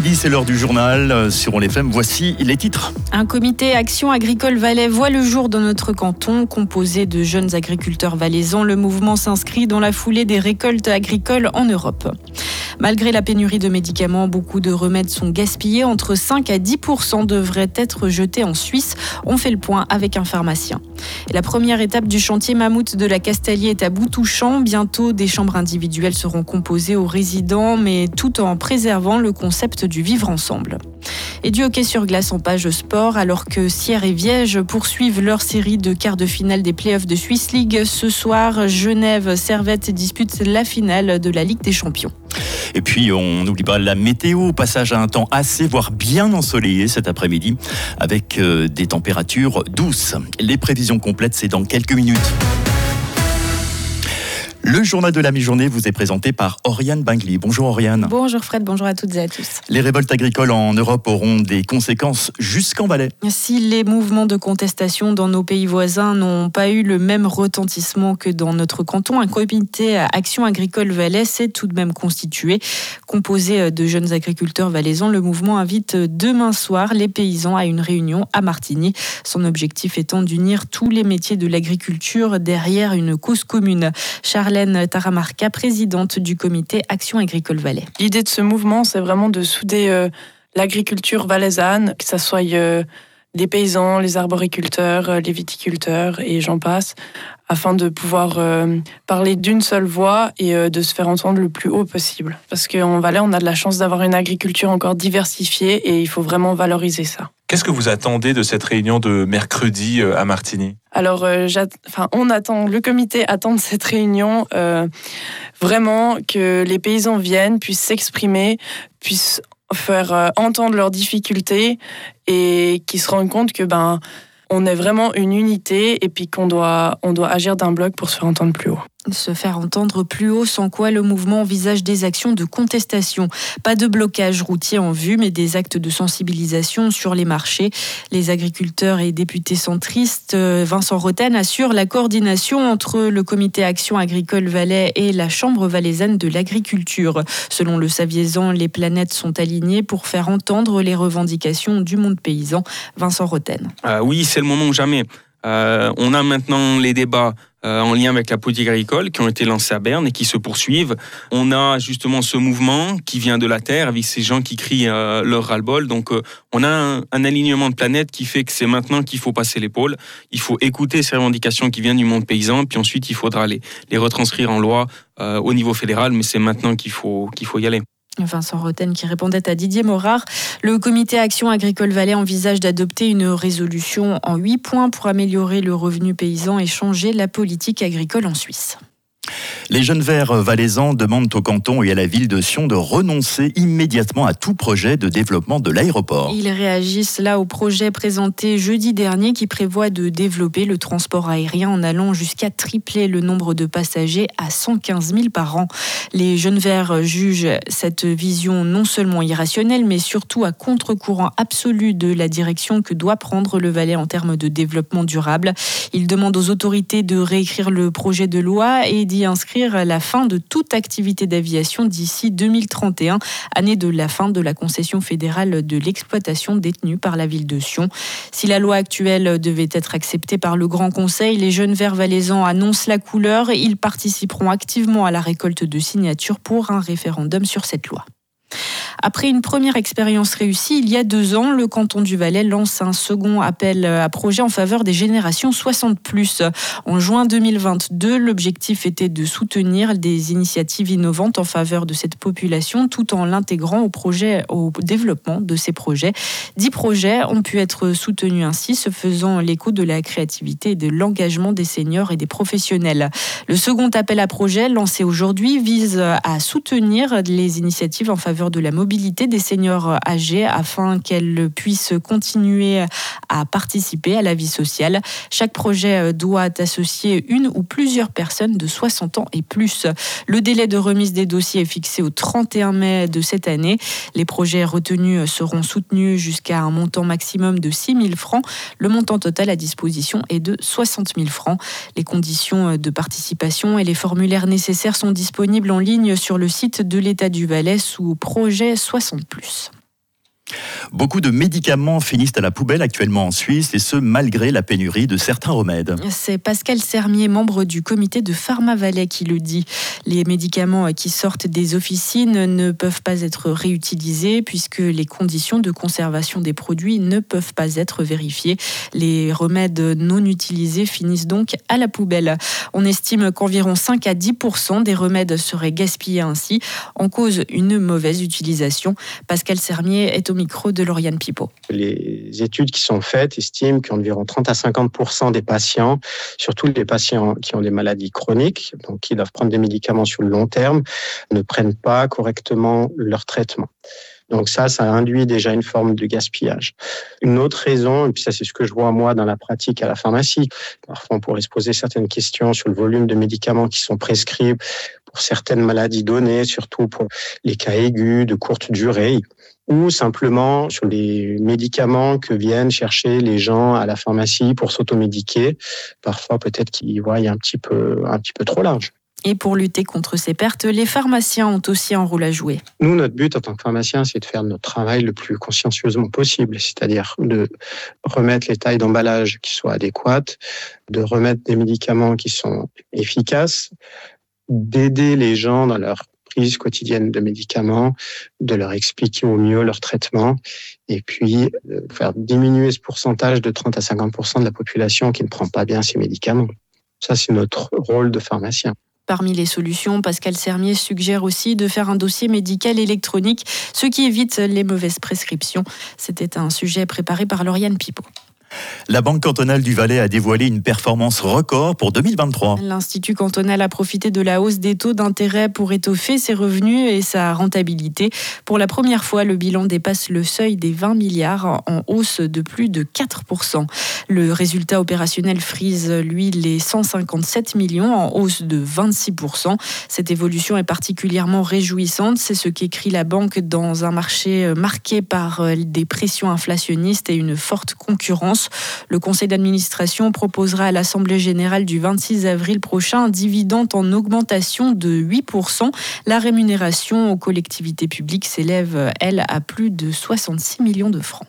C'est l'heure du journal euh, sur On FM. Voici les titres. Un comité Action Agricole Valais voit le jour dans notre canton. Composé de jeunes agriculteurs valaisans, le mouvement s'inscrit dans la foulée des récoltes agricoles en Europe. Malgré la pénurie de médicaments, beaucoup de remèdes sont gaspillés. Entre 5 à 10% devraient être jetés en Suisse. On fait le point avec un pharmacien. La première étape du chantier Mammouth de la Castellier est à bout touchant. Bientôt, des chambres individuelles seront composées aux résidents, mais tout en préservant le concept du vivre ensemble. Et du hockey sur glace en page sport, alors que Sierre et Viège poursuivent leur série de quarts de finale des playoffs de Swiss League. Ce soir, Genève Servette dispute la finale de la Ligue des Champions. Et puis, on n'oublie pas la météo, passage à un temps assez, voire bien ensoleillé cet après-midi, avec euh, des températures douces. Les prévisions complètes, c'est dans quelques minutes. Le journal de la mi-journée vous est présenté par Oriane Bangli. Bonjour Oriane. Bonjour Fred, bonjour à toutes et à tous. Les révoltes agricoles en Europe auront des conséquences jusqu'en Valais. Si les mouvements de contestation dans nos pays voisins n'ont pas eu le même retentissement que dans notre canton, un comité Action agricole Valais s'est tout de même constitué. Composé de jeunes agriculteurs valaisans, le mouvement invite demain soir les paysans à une réunion à Martigny. Son objectif étant d'unir tous les métiers de l'agriculture derrière une cause commune. Charles Taramarca, présidente du comité Action Agricole Valais. L'idée de ce mouvement, c'est vraiment de souder euh, l'agriculture valaisanne, que ce soit euh, les paysans, les arboriculteurs, euh, les viticulteurs et j'en passe, afin de pouvoir parler d'une seule voix et de se faire entendre le plus haut possible. Parce qu'en Valais, on a de la chance d'avoir une agriculture encore diversifiée et il faut vraiment valoriser ça. Qu'est-ce que vous attendez de cette réunion de mercredi à Martigny? Alors, euh, enfin, on attend, le comité attend de cette réunion euh, vraiment que les paysans viennent, puissent s'exprimer, puissent faire euh, entendre leurs difficultés et qu'ils se rendent compte que ben on est vraiment une unité et puis qu'on doit, on doit agir d'un bloc pour se faire entendre plus haut se faire entendre plus haut, sans quoi le mouvement envisage des actions de contestation. Pas de blocage routier en vue, mais des actes de sensibilisation sur les marchés. Les agriculteurs et députés centristes, euh, Vincent Roten, assure la coordination entre le comité Action Agricole Valais et la Chambre valaisanne de l'agriculture. Selon le Saviesan, les planètes sont alignées pour faire entendre les revendications du monde paysan. Vincent Roten. Euh, oui, c'est le moment ou jamais. Euh, on a maintenant les débats euh, en lien avec la politique agricole qui ont été lancés à Berne et qui se poursuivent. On a justement ce mouvement qui vient de la terre avec ces gens qui crient euh, leur ras-le-bol. Donc on a un, alignement de planète qui fait que c'est maintenant qu'il faut passer l'épaule. Il faut écouter ces revendications qui viennent du monde paysan, puis ensuite il faudra les, les retranscrire en loi au niveau fédéral, mais c'est maintenant qu'il faut, qu'il faut y aller. Vincent Roten qui répondait à Didier Morard. Le comité Action Agricole Valais envisage d'adopter une résolution en huit points pour améliorer le revenu paysan et changer la politique agricole en Suisse. Les jeunes verts valaisans demandent au canton et à la ville de Sion de renoncer immédiatement à tout projet de développement de l'aéroport. Ils réagissent là au projet présenté jeudi dernier qui prévoit de développer le transport aérien en allant jusqu'à tripler le nombre de passagers à 115 000 par an. Les jeunes verts jugent cette vision non seulement irrationnelle mais surtout à contre-courant absolu de la direction que doit prendre le Valais en termes de développement durable. Ils demandent aux autorités de réécrire le projet de loi et d'y inscrire la fin de toute activité d'aviation d'ici 2031, année de la fin de la concession fédérale de l'exploitation détenue par la ville de Sion. Si la loi actuelle devait être acceptée par le Grand Conseil, les jeunes verts valaisans annoncent la couleur. Ils participeront activement à la récolte de signatures pour un référendum sur cette loi. Après une première expérience réussie, il y a deux ans, le canton du Valais lance un second appel à projet en faveur des générations 60+. En juin 2022, l'objectif était de soutenir des initiatives innovantes en faveur de cette population tout en l'intégrant au au développement de ces projets. Dix projets ont pu être soutenus ainsi, se faisant l'écho de la créativité et de l'engagement des seniors et des professionnels. Le second appel à projet lancé aujourd'hui vise à soutenir les initiatives en faveur de la mobilité des seniors âgés afin qu'elles puissent continuer à participer à la vie sociale. Chaque projet doit associer une ou plusieurs personnes de 60 ans et plus. Le délai de remise des dossiers est fixé au 31 mai de cette année. Les projets retenus seront soutenus jusqu'à un montant maximum de 6 000 francs. Le montant total à disposition est de 60 000 francs. Les conditions de participation et les formulaires nécessaires sont disponibles en ligne sur le site de l'État du Valais sous projet 60 plus. Beaucoup de médicaments finissent à la poubelle actuellement en Suisse et ce malgré la pénurie de certains remèdes. C'est Pascal Sermier, membre du comité de Pharma Valais, qui le dit. Les médicaments qui sortent des officines ne peuvent pas être réutilisés puisque les conditions de conservation des produits ne peuvent pas être vérifiées. Les remèdes non utilisés finissent donc à la poubelle. On estime qu'environ 5 à 10 des remèdes seraient gaspillés ainsi, en cause une mauvaise utilisation. Pascal Sermier est au de Lauriane. Les études qui sont faites estiment qu'environ 30 à 50% des patients, surtout les patients qui ont des maladies chroniques, donc qui doivent prendre des médicaments sur le long terme, ne prennent pas correctement leur traitement. Donc ça, ça induit déjà une forme de gaspillage. Une autre raison, et puis ça c'est ce que je vois moi dans la pratique à la pharmacie, parfois on pourrait se poser certaines questions sur le volume de médicaments qui sont prescrits pour certaines maladies données, surtout pour les cas aigus de courte durée ou simplement sur les médicaments que viennent chercher les gens à la pharmacie pour s'automédiquer. Parfois, peut-être qu'ils voient un petit peu, un petit peu trop large. Et pour lutter contre ces pertes, les pharmaciens ont aussi un rôle à jouer. Nous, notre but en tant que pharmacien, c'est de faire notre travail le plus consciencieusement possible, c'est-à-dire de remettre les tailles d'emballage qui soient adéquates, de remettre des médicaments qui sont efficaces, d'aider les gens dans leur prise quotidienne de médicaments, de leur expliquer au mieux leur traitement et puis de faire diminuer ce pourcentage de 30 à 50% de la population qui ne prend pas bien ces médicaments. Ça, c'est notre rôle de pharmacien. Parmi les solutions, Pascal Sermier suggère aussi de faire un dossier médical électronique, ce qui évite les mauvaises prescriptions. C'était un sujet préparé par Lauriane Pipo. La Banque cantonale du Valais a dévoilé une performance record pour 2023. L'Institut cantonal a profité de la hausse des taux d'intérêt pour étoffer ses revenus et sa rentabilité. Pour la première fois, le bilan dépasse le seuil des 20 milliards en hausse de plus de 4%. Le résultat opérationnel frise, lui, les 157 millions en hausse de 26%. Cette évolution est particulièrement réjouissante. C'est ce qu'écrit la banque dans un marché marqué par des pressions inflationnistes et une forte concurrence. Le conseil d'administration proposera à l'Assemblée générale du 26 avril prochain un dividende en augmentation de 8%. La rémunération aux collectivités publiques s'élève, elle, à plus de 66 millions de francs.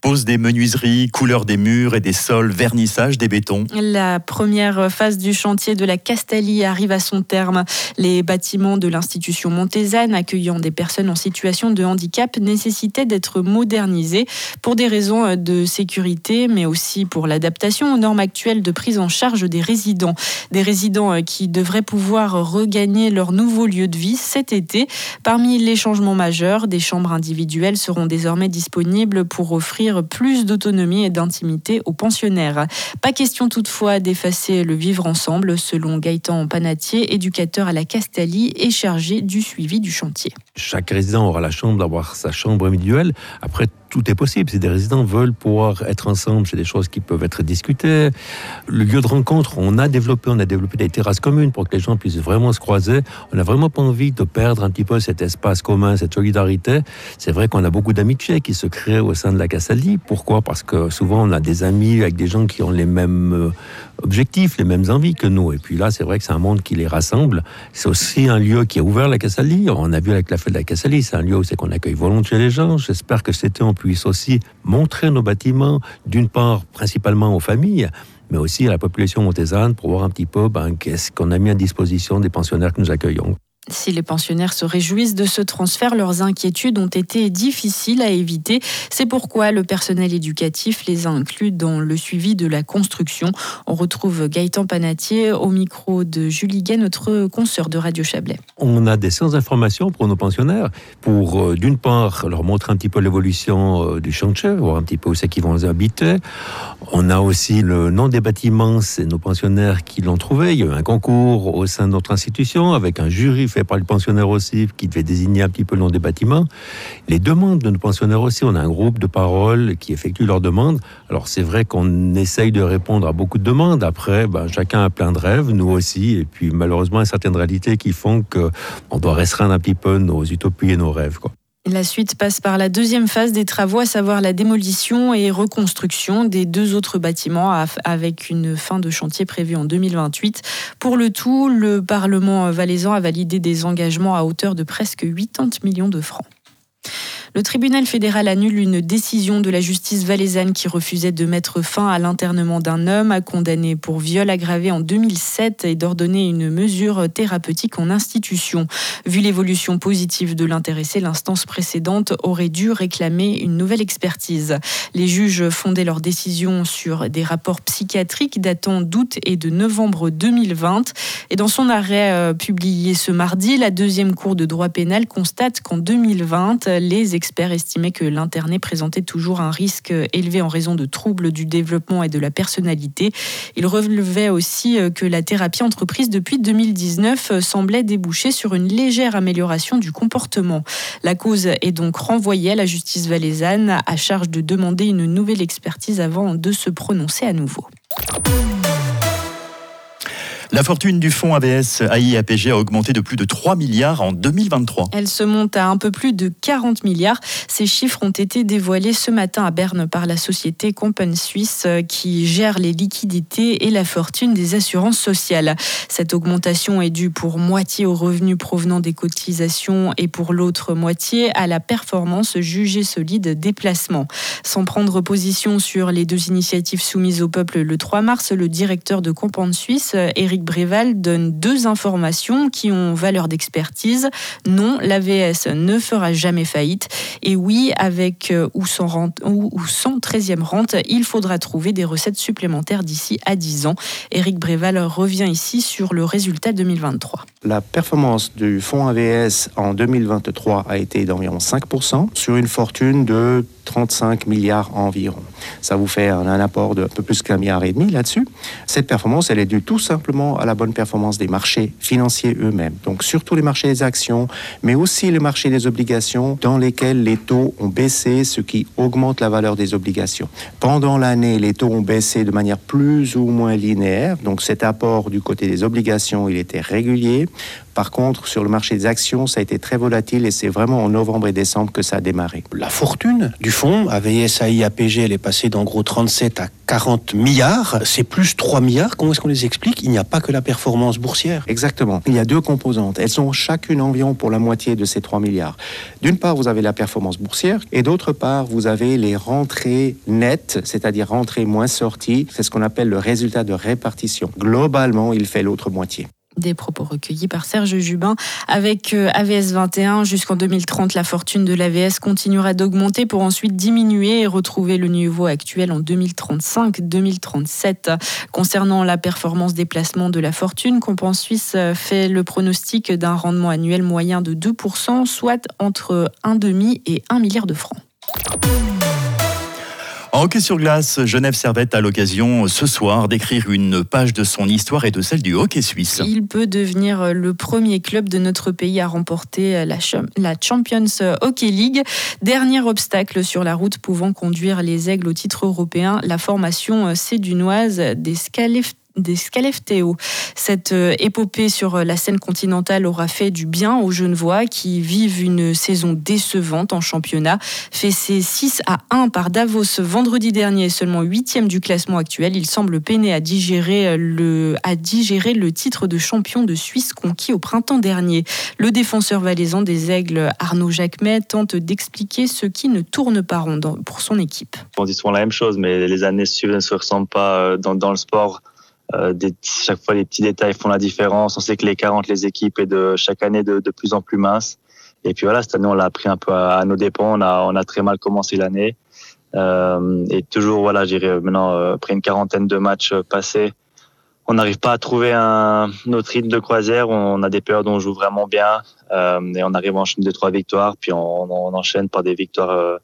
Pose des menuiseries, couleur des murs et des sols, vernissage des bétons. La première phase du chantier de la Castalie arrive à son terme. Les bâtiments de l'institution montésane accueillant des personnes en situation de handicap nécessitaient d'être modernisés pour des raisons de sécurité, mais aussi pour l'adaptation aux normes actuelles de prise en charge des résidents. Des résidents qui devraient pouvoir regagner leur nouveau lieu de vie cet été. Parmi les changements majeurs, des chambres individuelles seront désormais disponibles offrir plus d'autonomie et d'intimité aux pensionnaires. Pas question toutefois d'effacer le vivre ensemble, selon Gaëtan Panatier, éducateur à la Castalie et chargé du suivi du chantier. Chaque résident aura la chance d'avoir sa chambre individuelle. Après, tout est possible. Si des résidents veulent pouvoir être ensemble, c'est des choses qui peuvent être discutées. Le lieu de rencontre, on a développé, on a développé des terrasses communes pour que les gens puissent vraiment se croiser. On n'a vraiment pas envie de perdre un petit peu cet espace commun, cette solidarité. C'est vrai qu'on a beaucoup d'amitié qui se créent au sein de la Cassalie. Pourquoi? Parce que souvent on a des amis avec des gens qui ont les mêmes euh, objectifs, les mêmes envies que nous. Et puis là, c'est vrai que c'est un monde qui les rassemble. C'est aussi un lieu qui est ouvert, la Cassalie. On a vu avec la fête de la Cassalie, c'est un lieu où c'est qu'on accueille volontiers les gens. J'espère que c'était en puisse aussi montrer nos bâtiments, d'une part principalement aux familles, mais aussi à la population montésane pour voir un petit peu ben, qu'est-ce qu'on a mis à disposition des pensionnaires que nous accueillons. Si les pensionnaires se réjouissent de ce transfert, leurs inquiétudes ont été difficiles à éviter. C'est pourquoi le personnel éducatif les a inclus dans le suivi de la construction. On retrouve Gaëtan Panatier au micro de Julie Gay, notre consoeur de Radio Chablais. On a des séances d'information pour nos pensionnaires, pour euh, d'une part leur montrer un petit peu l'évolution euh, du chantier, voir un petit peu où c'est qu'ils vont habiter. On a aussi le nom des bâtiments, c'est nos pensionnaires qui l'ont trouvé. Il y a eu un concours au sein de notre institution avec un jury fait par les pensionnaires aussi, qui devait désigner un petit peu le nom des bâtiments. Les demandes de nos pensionnaires aussi, on a un groupe de paroles qui effectue leurs demandes. Alors c'est vrai qu'on essaye de répondre à beaucoup de demandes. Après, ben, chacun a plein de rêves, nous aussi, et puis malheureusement, il y a certaines réalités qui font qu'on doit restreindre un petit peu nos utopies et nos rêves. La suite passe par la deuxième phase des travaux, à savoir la démolition et reconstruction des deux autres bâtiments avec une fin de chantier prévue en 2028. Pour le tout, le Parlement valaisan a validé des engagements à hauteur de presque 80 millions de francs. Le tribunal fédéral annule une décision de la justice valaisanne qui refusait de mettre fin à l'internement d'un homme condamné pour viol aggravé en 2007 et d'ordonner une mesure thérapeutique en institution. Vu l'évolution positive de l'intéressé, l'instance précédente aurait dû réclamer une nouvelle expertise. Les juges fondaient leur décision sur des rapports psychiatriques datant d'août et de novembre 2020. Et dans son arrêt euh, publié ce mardi, la deuxième cour de droit pénal constate qu'en 2020, les experts estimaient que l'interné présentait toujours un risque élevé en raison de troubles du développement et de la personnalité. Il relevait aussi euh, que la thérapie entreprise depuis 2019 euh, semblait déboucher sur une légère amélioration du comportement. La cause est donc renvoyée à la justice valaisanne à charge de demander une nouvelle expertise avant de se prononcer à nouveau. La fortune du fonds ABS AIAPG a augmenté de plus de 3 milliards en 2023. Elle se monte à un peu plus de 40 milliards. Ces chiffres ont été dévoilés ce matin à Berne par la société Compen Suisse euh, qui gère les liquidités et la fortune des assurances sociales. Cette augmentation est due pour moitié aux revenus provenant des cotisations et pour l'autre moitié à la performance jugée solide des placements. Sans prendre position sur les deux initiatives soumises au peuple le 3 mars, le directeur de Compen Suisse, Eric Bréval donne deux informations qui ont valeur d'expertise. Non, l'AVS ne fera jamais faillite. Et oui, avec euh, ou sans, rente, ou, sans 13e rente, il faudra trouver des recettes supplémentaires d'ici à 10 ans. Éric Bréval revient ici sur le résultat 2023. La performance du fonds AVS en 2023 a été d'environ 5% sur une fortune de 35 milliards environ. Ça vous fait un, apport de un peu plus qu'un milliard et demi là-dessus. Cette performance, elle est due tout simplement à la bonne performance des marchés financiers eux-mêmes. Donc surtout les marchés des actions, mais aussi les marchés des obligations dans lesquels les taux ont baissé, ce qui augmente la valeur des obligations. Pendant l'année, les taux ont baissé de manière plus ou moins linéaire. Donc cet apport du côté des obligations, il était régulier. Par contre, sur le marché des actions, ça a été très volatile et c'est vraiment en novembre et décembre que ça a démarré. La fortune du fonds, AVSAI, APG, elle est passée d'en gros 37 à 40 milliards. C'est plus 3 milliards. Comment est-ce qu'on les explique? Il n'y a pas que la performance boursière. Exactement. Il y a deux composantes. Elles sont chacune environ pour la moitié de ces 3 milliards. D'une part, vous avez la performance boursière et d'autre part, vous avez les rentrées nettes, c'est-à-dire rentrées moins sorties. C'est ce qu'on appelle le résultat de répartition. Globalement, il fait l'autre moitié. Des propos recueillis par Serge Jubin. Avec euh, AVS 21, jusqu'en 2030, la fortune de l'AVS continuera d'augmenter pour ensuite diminuer et retrouver le niveau actuel en 2035-2037. Concernant la performance des placements de la fortune, Compense Suisse euh, fait le pronostic d'un rendement annuel moyen de 2%, soit entre 1,5 et 1 milliard de francs. En hockey sur glace, Genève Servette a l'occasion ce soir d'écrire une page de son histoire et de celle du hockey suisse. Il peut devenir le premier club de notre pays à remporter la, Champions Hockey League. Dernier obstacle sur la route pouvant conduire les Aigles au titre européen, la formation sédunoise des des Scalefteo. Cette euh, épopée sur euh, la scène continentale aura fait du bien aux Genevois qui vivent une saison décevante en championnat. Ses 6 à 1 par Davos vendredi dernier, seulement 8 du classement actuel. Il semble peiner à digérer, euh, le, à digérer le titre de champion de Suisse conquis au printemps dernier. Le défenseur valaisan des Aigles, Arnaud Jacquemet, tente d'expliquer ce qui ne tourne pas rond pour son équipe. On dit souvent la même chose, mais les années suivantes ne se ressemblent pas dans le sport. Euh, chaque fois, les petits détails font la différence. On sait que les 40, les équipes est de chaque année de, de plus en plus mince. Et puis voilà, cette année, on l'a pris un peu à, à, nos dépens. On a, on a très mal commencé l'année. Euh, et toujours, voilà, j'irai maintenant, euh, après une quarantaine de matchs euh, passés, on n'arrive pas à trouver un, notre rythme de croisière. On a des périodes où on joue vraiment bien euh, et on arrive à enchaîner deux, trois victoires. Puis on, on enchaîne par des victoires,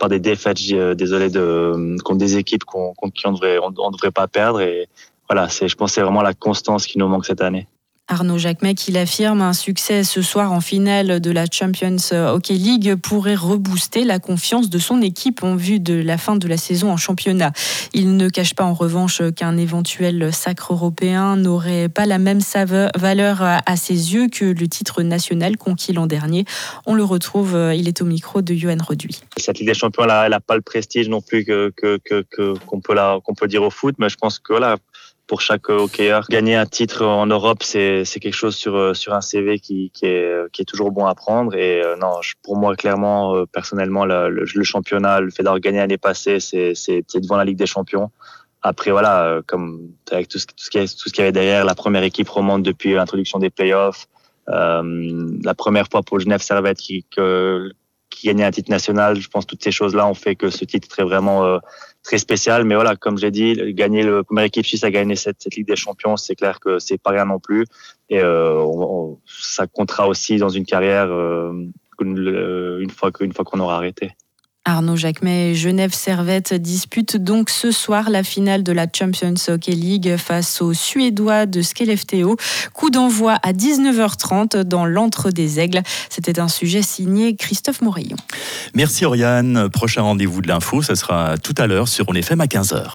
par des défaites, désolé, de, contre des équipes contre qui on devrait, on, on devrait pas perdre. Et voilà, c'est, je pense, c'est vraiment la constance qui nous manque cette année. Arnaud Jacquemet, il affirme un succès ce soir en finale de la Champions Hockey League pourrait rebooster la confiance de son équipe en vue de la fin de la saison en championnat. Il ne cache pas en revanche qu'un éventuel sacre européen n'aurait pas la même valeur à ses yeux que le titre national conquis l'an dernier. On le retrouve, il est au micro de Johan Reduit. Cette Ligue des Champions, elle n'a pas le prestige non plus que, que, que, qu'on peut, la, qu'on peut dire au foot, mais je pense que là, pour chaque hockeyeur. Gagner un titre en Europe, c'est quelque chose sur, sur un CV qui, qui, est, qui est toujours bon à prendre. Et non, pour moi, clairement, personnellement, le, le, championnat, le fait d'avoir gagné l'année passée, c'est devant la Ligue des Champions. Après, voilà, comme avec tout ce, tout ce qu'il y, avait derrière, la première équipe remonte depuis l'introduction des playoffs. Euh, la première fois pour Genève Servette qui, que, qui gagnait un titre national. Je pense que toutes ces choses-là ont fait que ce titre est vraiment euh, très spécial. Mais voilà, comme j'ai dit, gagner le première équipe suisse à gagner cette, cette Ligue des Champions, c'est clair que c'est pas rien non plus. Et euh, ça comptera aussi dans une carrière euh, une, fois fois qu'on aura arrêté. Arnaud Jacquemet Genève Servette dispute donc ce soir la finale de la Champions Hockey League face aux Suédois de Skellefteå. Coup d'envoi à 19h30 dans l'antre des Aigles. C'était un sujet signé Christophe Morillon. Merci Oriane. Prochain rendez-vous de l'info, ce sera tout à l'heure sur On FM à 15h.